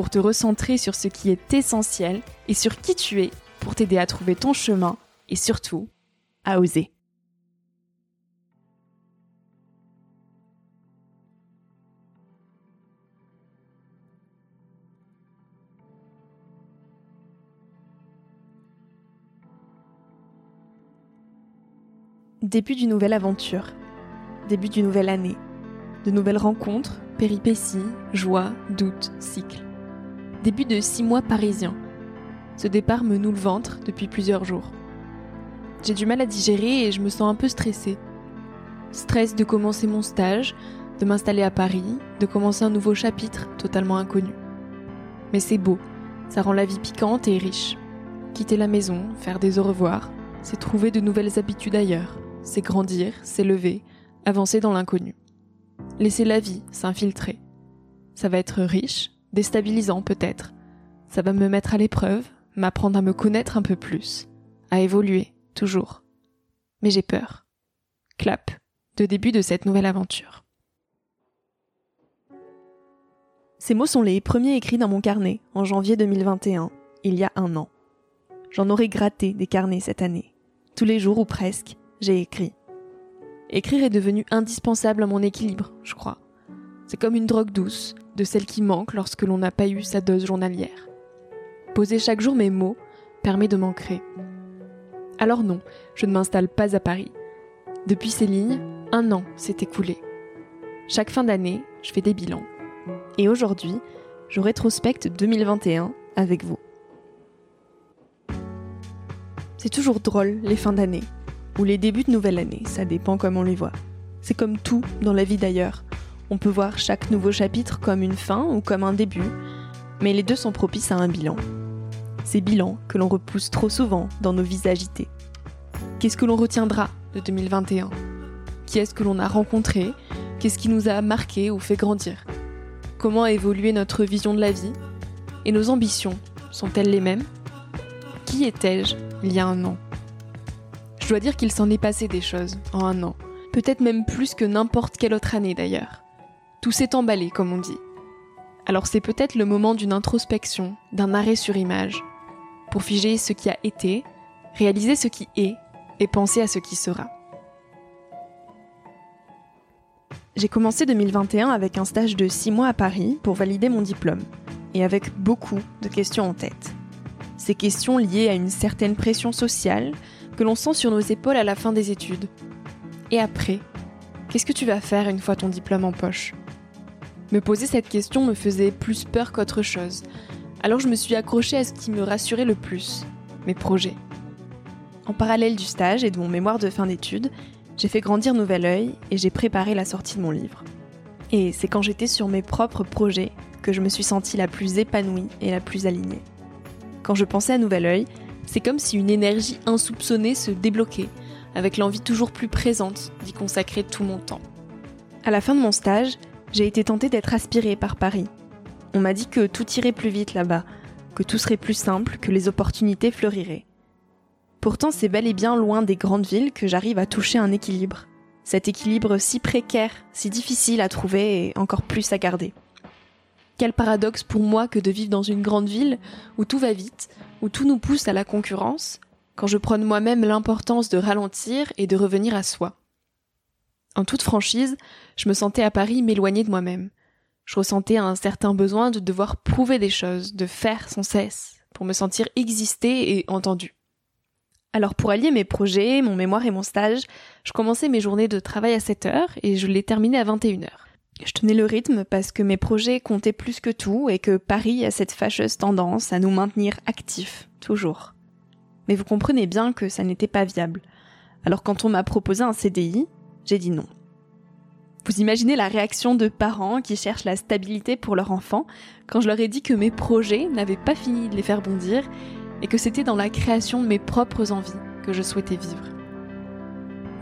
pour te recentrer sur ce qui est essentiel et sur qui tu es pour t'aider à trouver ton chemin et surtout à oser. Début d'une nouvelle aventure, début d'une nouvelle année, de nouvelles rencontres, péripéties, joies, doutes, cycles début de six mois parisien. Ce départ me noue le ventre depuis plusieurs jours. J'ai du mal à digérer et je me sens un peu stressée. Stress de commencer mon stage, de m'installer à Paris, de commencer un nouveau chapitre totalement inconnu. Mais c'est beau, ça rend la vie piquante et riche. Quitter la maison, faire des au revoir, c'est trouver de nouvelles habitudes ailleurs, c'est grandir, s'élever, avancer dans l'inconnu. Laisser la vie s'infiltrer. Ça va être riche, déstabilisant peut-être. Ça va me mettre à l'épreuve, m'apprendre à me connaître un peu plus, à évoluer, toujours. Mais j'ai peur. Clap, de début de cette nouvelle aventure. Ces mots sont les premiers écrits dans mon carnet en janvier 2021, il y a un an. J'en aurais gratté des carnets cette année. Tous les jours ou presque, j'ai écrit. Écrire est devenu indispensable à mon équilibre, je crois. C'est comme une drogue douce, de celle qui manque lorsque l'on n'a pas eu sa dose journalière. Poser chaque jour mes mots permet de m'ancrer. Alors non, je ne m'installe pas à Paris. Depuis ces lignes, un an s'est écoulé. Chaque fin d'année, je fais des bilans. Et aujourd'hui, je rétrospecte 2021 avec vous. C'est toujours drôle les fins d'année, ou les débuts de nouvelle année, ça dépend comment on les voit. C'est comme tout dans la vie d'ailleurs. On peut voir chaque nouveau chapitre comme une fin ou comme un début, mais les deux sont propices à un bilan. Ces bilans que l'on repousse trop souvent dans nos vies agitées. Qu'est-ce que l'on retiendra de 2021 Qui est-ce que l'on a rencontré? Qu'est-ce qui nous a marqué ou fait grandir? Comment a évolué notre vision de la vie? Et nos ambitions sont-elles les mêmes? Qui étais-je il y a un an? Je dois dire qu'il s'en est passé des choses en un an. Peut-être même plus que n'importe quelle autre année d'ailleurs. Tout s'est emballé, comme on dit. Alors c'est peut-être le moment d'une introspection, d'un arrêt sur image, pour figer ce qui a été, réaliser ce qui est et penser à ce qui sera. J'ai commencé 2021 avec un stage de 6 mois à Paris pour valider mon diplôme, et avec beaucoup de questions en tête. Ces questions liées à une certaine pression sociale que l'on sent sur nos épaules à la fin des études. Et après, qu'est-ce que tu vas faire une fois ton diplôme en poche? Me poser cette question me faisait plus peur qu'autre chose. Alors je me suis accrochée à ce qui me rassurait le plus, mes projets. En parallèle du stage et de mon mémoire de fin d'études, j'ai fait grandir Nouvel Oeil et j'ai préparé la sortie de mon livre. Et c'est quand j'étais sur mes propres projets que je me suis sentie la plus épanouie et la plus alignée. Quand je pensais à Nouvel Oeil, c'est comme si une énergie insoupçonnée se débloquait, avec l'envie toujours plus présente d'y consacrer tout mon temps. À la fin de mon stage, j'ai été tentée d'être aspirée par Paris. On m'a dit que tout irait plus vite là-bas, que tout serait plus simple, que les opportunités fleuriraient. Pourtant, c'est bel et bien loin des grandes villes que j'arrive à toucher un équilibre. Cet équilibre si précaire, si difficile à trouver et encore plus à garder. Quel paradoxe pour moi que de vivre dans une grande ville où tout va vite, où tout nous pousse à la concurrence, quand je prône moi-même l'importance de ralentir et de revenir à soi. En toute franchise, je me sentais à Paris m'éloigner de moi-même. Je ressentais un certain besoin de devoir prouver des choses, de faire sans cesse, pour me sentir exister et entendu. Alors pour allier mes projets, mon mémoire et mon stage, je commençais mes journées de travail à 7h et je les terminais à 21h. Je tenais le rythme parce que mes projets comptaient plus que tout et que Paris a cette fâcheuse tendance à nous maintenir actifs, toujours. Mais vous comprenez bien que ça n'était pas viable. Alors quand on m'a proposé un CDI, j'ai dit non. Vous imaginez la réaction de parents qui cherchent la stabilité pour leur enfant quand je leur ai dit que mes projets n'avaient pas fini de les faire bondir et que c'était dans la création de mes propres envies que je souhaitais vivre.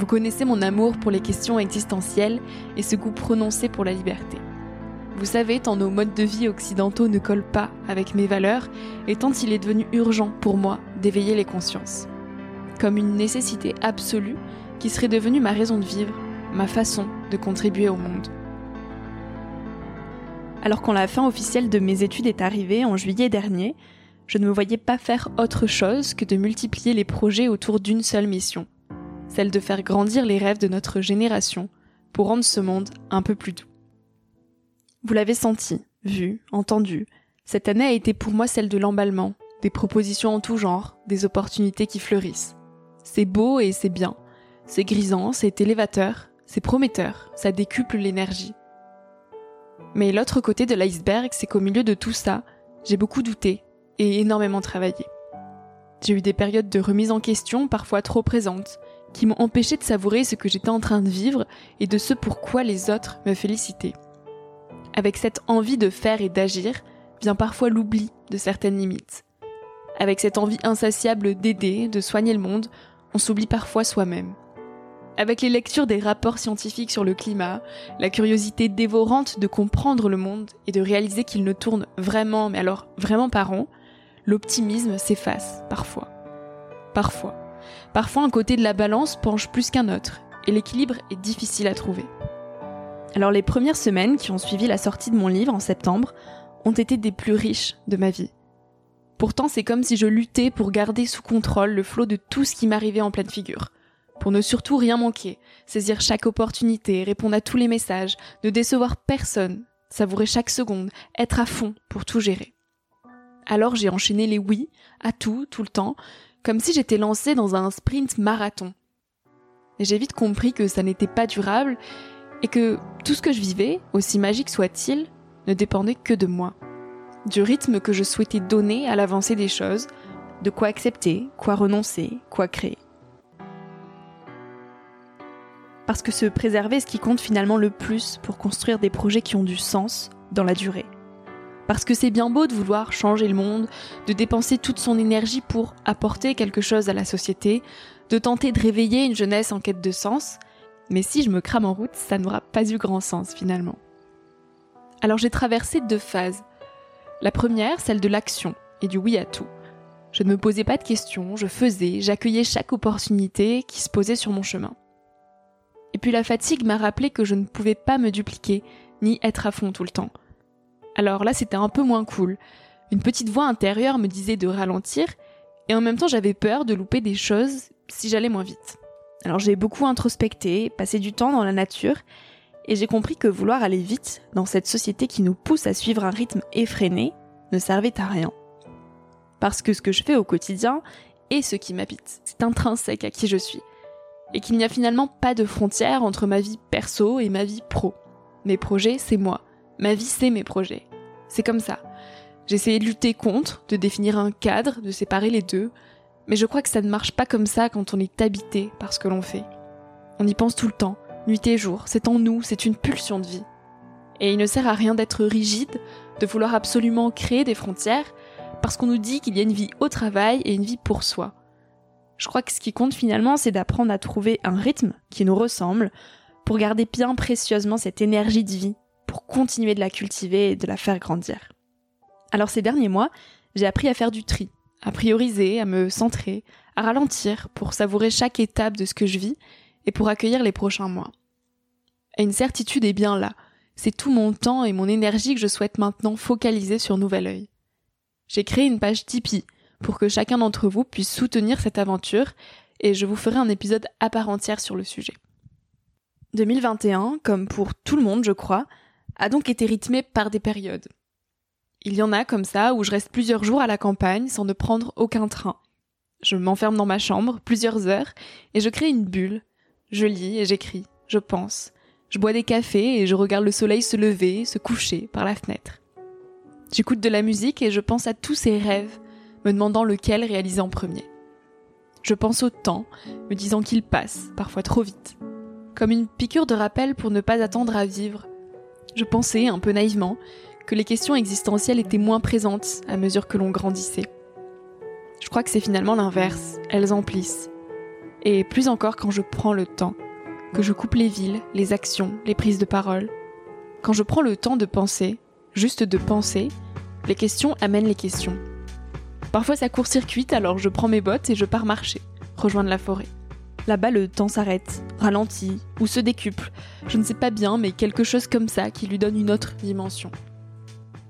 Vous connaissez mon amour pour les questions existentielles et ce goût prononcé pour la liberté. Vous savez, tant nos modes de vie occidentaux ne collent pas avec mes valeurs, et tant il est devenu urgent pour moi d'éveiller les consciences. Comme une nécessité absolue qui serait devenue ma raison de vivre, ma façon de contribuer au monde. Alors quand la fin officielle de mes études est arrivée en juillet dernier, je ne me voyais pas faire autre chose que de multiplier les projets autour d'une seule mission, celle de faire grandir les rêves de notre génération pour rendre ce monde un peu plus doux. Vous l'avez senti, vu, entendu, cette année a été pour moi celle de l'emballement, des propositions en tout genre, des opportunités qui fleurissent. C'est beau et c'est bien, c'est grisant, c'est élévateur, c'est prometteur, ça décuple l'énergie. Mais l'autre côté de l'iceberg, c'est qu'au milieu de tout ça, j'ai beaucoup douté, et énormément travaillé. J'ai eu des périodes de remise en question, parfois trop présentes, qui m'ont empêché de savourer ce que j'étais en train de vivre et de ce pourquoi les autres me félicitaient. Avec cette envie de faire et d'agir vient parfois l'oubli de certaines limites. Avec cette envie insatiable d'aider, de soigner le monde, on s'oublie parfois soi-même. Avec les lectures des rapports scientifiques sur le climat, la curiosité dévorante de comprendre le monde et de réaliser qu'il ne tourne vraiment, mais alors vraiment pas rond, l'optimisme s'efface parfois. Parfois. Parfois un côté de la balance penche plus qu'un autre, et l'équilibre est difficile à trouver. Alors les premières semaines qui ont suivi la sortie de mon livre en septembre ont été des plus riches de ma vie. Pourtant c'est comme si je luttais pour garder sous contrôle le flot de tout ce qui m'arrivait en pleine figure. Pour ne surtout rien manquer, saisir chaque opportunité, répondre à tous les messages, ne décevoir personne, savourer chaque seconde, être à fond pour tout gérer. Alors j'ai enchaîné les oui à tout, tout le temps, comme si j'étais lancée dans un sprint marathon. Et j'ai vite compris que ça n'était pas durable et que tout ce que je vivais, aussi magique soit-il, ne dépendait que de moi. Du rythme que je souhaitais donner à l'avancée des choses, de quoi accepter, quoi renoncer, quoi créer. Parce que se préserver est ce qui compte finalement le plus pour construire des projets qui ont du sens dans la durée. Parce que c'est bien beau de vouloir changer le monde, de dépenser toute son énergie pour apporter quelque chose à la société, de tenter de réveiller une jeunesse en quête de sens, mais si je me crame en route, ça n'aura pas eu grand sens finalement. Alors j'ai traversé deux phases. La première, celle de l'action et du oui à tout. Je ne me posais pas de questions, je faisais, j'accueillais chaque opportunité qui se posait sur mon chemin. Et puis la fatigue m'a rappelé que je ne pouvais pas me dupliquer, ni être à fond tout le temps. Alors là, c'était un peu moins cool. Une petite voix intérieure me disait de ralentir, et en même temps, j'avais peur de louper des choses si j'allais moins vite. Alors j'ai beaucoup introspecté, passé du temps dans la nature, et j'ai compris que vouloir aller vite dans cette société qui nous pousse à suivre un rythme effréné ne servait à rien. Parce que ce que je fais au quotidien est ce qui m'habite, c'est intrinsèque à qui je suis, et qu'il n'y a finalement pas de frontière entre ma vie perso et ma vie pro. Mes projets, c'est moi. Ma vie, c'est mes projets. C'est comme ça. J'ai essayé de lutter contre, de définir un cadre, de séparer les deux, mais je crois que ça ne marche pas comme ça quand on est habité par ce que l'on fait. On y pense tout le temps, nuit et jour, c'est en nous, c'est une pulsion de vie. Et il ne sert à rien d'être rigide, de vouloir absolument créer des frontières, parce qu'on nous dit qu'il y a une vie au travail et une vie pour soi. Je crois que ce qui compte finalement, c'est d'apprendre à trouver un rythme qui nous ressemble, pour garder bien précieusement cette énergie de vie pour continuer de la cultiver et de la faire grandir. Alors ces derniers mois, j'ai appris à faire du tri, à prioriser, à me centrer, à ralentir pour savourer chaque étape de ce que je vis et pour accueillir les prochains mois. Et une certitude est bien là, c'est tout mon temps et mon énergie que je souhaite maintenant focaliser sur Nouvel Oeil. J'ai créé une page Tipeee pour que chacun d'entre vous puisse soutenir cette aventure et je vous ferai un épisode à part entière sur le sujet. 2021, comme pour tout le monde je crois, a donc été rythmé par des périodes. Il y en a comme ça où je reste plusieurs jours à la campagne sans ne prendre aucun train. Je m'enferme dans ma chambre plusieurs heures et je crée une bulle. Je lis et j'écris, je pense. Je bois des cafés et je regarde le soleil se lever, se coucher par la fenêtre. J'écoute de la musique et je pense à tous ces rêves, me demandant lequel réaliser en premier. Je pense au temps, me disant qu'il passe, parfois trop vite. Comme une piqûre de rappel pour ne pas attendre à vivre. Je pensais, un peu naïvement, que les questions existentielles étaient moins présentes à mesure que l'on grandissait. Je crois que c'est finalement l'inverse, elles emplissent. Et plus encore quand je prends le temps, que je coupe les villes, les actions, les prises de parole. Quand je prends le temps de penser, juste de penser, les questions amènent les questions. Parfois ça court-circuite, alors je prends mes bottes et je pars marcher, rejoindre la forêt. Là-bas, le temps s'arrête, ralentit ou se décuple. Je ne sais pas bien, mais quelque chose comme ça qui lui donne une autre dimension.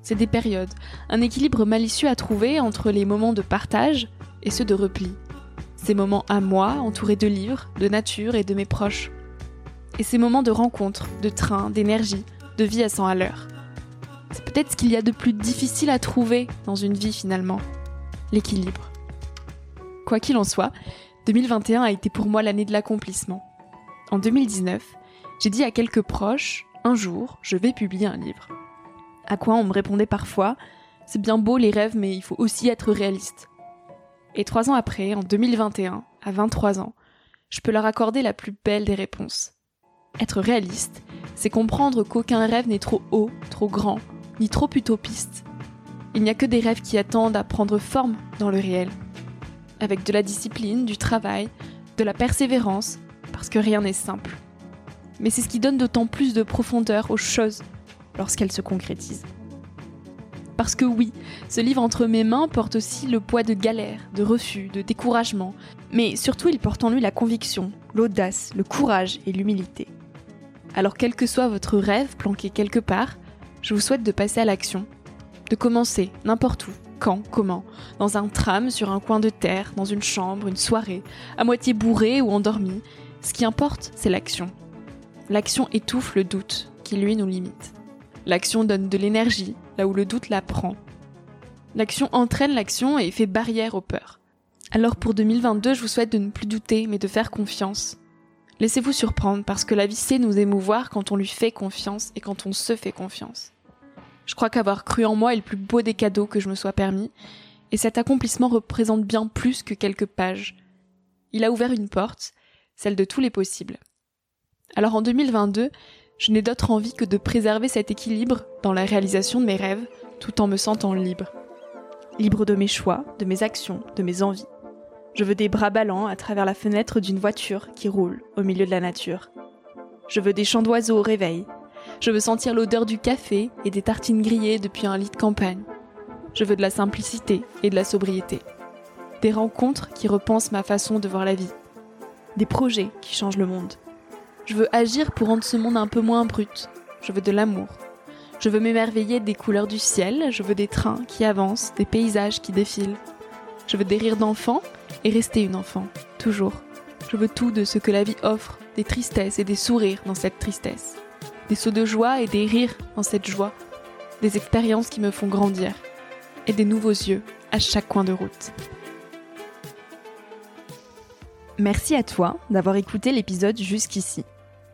C'est des périodes, un équilibre malicieux à trouver entre les moments de partage et ceux de repli. Ces moments à moi, entourés de livres, de nature et de mes proches. Et ces moments de rencontre, de train, d'énergie, de vie à 100 à l'heure. C'est peut-être ce qu'il y a de plus difficile à trouver dans une vie finalement, l'équilibre. Quoi qu'il en soit, 2021 a été pour moi l'année de l'accomplissement. En 2019, j'ai dit à quelques proches, un jour, je vais publier un livre. À quoi on me répondait parfois, c'est bien beau les rêves, mais il faut aussi être réaliste. Et trois ans après, en 2021, à 23 ans, je peux leur accorder la plus belle des réponses. Être réaliste, c'est comprendre qu'aucun rêve n'est trop haut, trop grand, ni trop utopiste. Il n'y a que des rêves qui attendent à prendre forme dans le réel. Avec de la discipline, du travail, de la persévérance, parce que rien n'est simple. Mais c'est ce qui donne d'autant plus de profondeur aux choses lorsqu'elles se concrétisent. Parce que oui, ce livre entre mes mains porte aussi le poids de galères, de refus, de découragement, mais surtout il porte en lui la conviction, l'audace, le courage et l'humilité. Alors quel que soit votre rêve planqué quelque part, je vous souhaite de passer à l'action, de commencer n'importe où, quand, comment, dans un tram, sur un coin de terre, dans une chambre, une soirée, à moitié bourré ou endormi. Ce qui importe, c'est l'action. L'action étouffe le doute, qui lui nous limite. L'action donne de l'énergie, là où le doute la prend. L'action entraîne l'action et fait barrière aux peurs. Alors pour 2022, je vous souhaite de ne plus douter, mais de faire confiance. Laissez-vous surprendre parce que la vie sait nous émouvoir quand on lui fait confiance et quand on se fait confiance. Je crois qu'avoir cru en moi est le plus beau des cadeaux que je me sois permis, et cet accomplissement représente bien plus que quelques pages. Il a ouvert une porte, celle de tous les possibles. Alors en 2022, je n'ai d'autre envie que de préserver cet équilibre dans la réalisation de mes rêves, tout en me sentant libre. Libre de mes choix, de mes actions, de mes envies. Je veux des bras ballants à travers la fenêtre d'une voiture qui roule au milieu de la nature. Je veux des chants d'oiseaux au réveil. Je veux sentir l'odeur du café et des tartines grillées depuis un lit de campagne. Je veux de la simplicité et de la sobriété. Des rencontres qui repensent ma façon de voir la vie. Des projets qui changent le monde. Je veux agir pour rendre ce monde un peu moins brut. Je veux de l'amour. Je veux m'émerveiller des couleurs du ciel. Je veux des trains qui avancent, des paysages qui défilent. Je veux des rires d'enfants et rester une enfant, toujours. Je veux tout de ce que la vie offre, des tristesses et des sourires dans cette tristesse, des sauts de joie et des rires dans cette joie, des expériences qui me font grandir, et des nouveaux yeux à chaque coin de route. Merci à toi d'avoir écouté l'épisode jusqu'ici.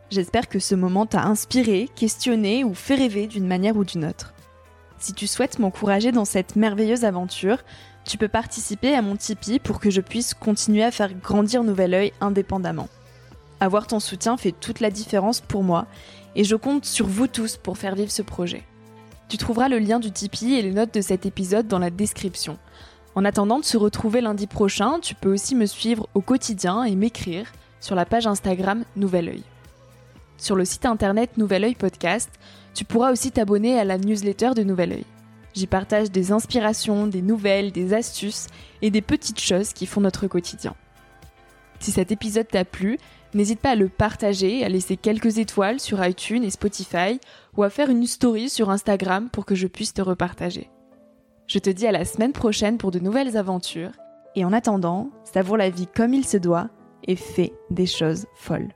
J'espère que ce moment t'a inspiré, questionné ou fait rêver d'une manière ou d'une autre. Si tu souhaites m'encourager dans cette merveilleuse aventure, tu peux participer à mon Tipeee pour que je puisse continuer à faire grandir Nouvel Oeil indépendamment. Avoir ton soutien fait toute la différence pour moi et je compte sur vous tous pour faire vivre ce projet. Tu trouveras le lien du Tipeee et les notes de cet épisode dans la description. En attendant de se retrouver lundi prochain, tu peux aussi me suivre au quotidien et m'écrire sur la page Instagram Nouvel Oeil. Sur le site internet Nouvel Oeil Podcast, tu pourras aussi t'abonner à la newsletter de Nouvel Oeil. J'y partage des inspirations, des nouvelles, des astuces et des petites choses qui font notre quotidien. Si cet épisode t'a plu, n'hésite pas à le partager, à laisser quelques étoiles sur iTunes et Spotify ou à faire une story sur Instagram pour que je puisse te repartager. Je te dis à la semaine prochaine pour de nouvelles aventures et en attendant, savoure la vie comme il se doit et fais des choses folles.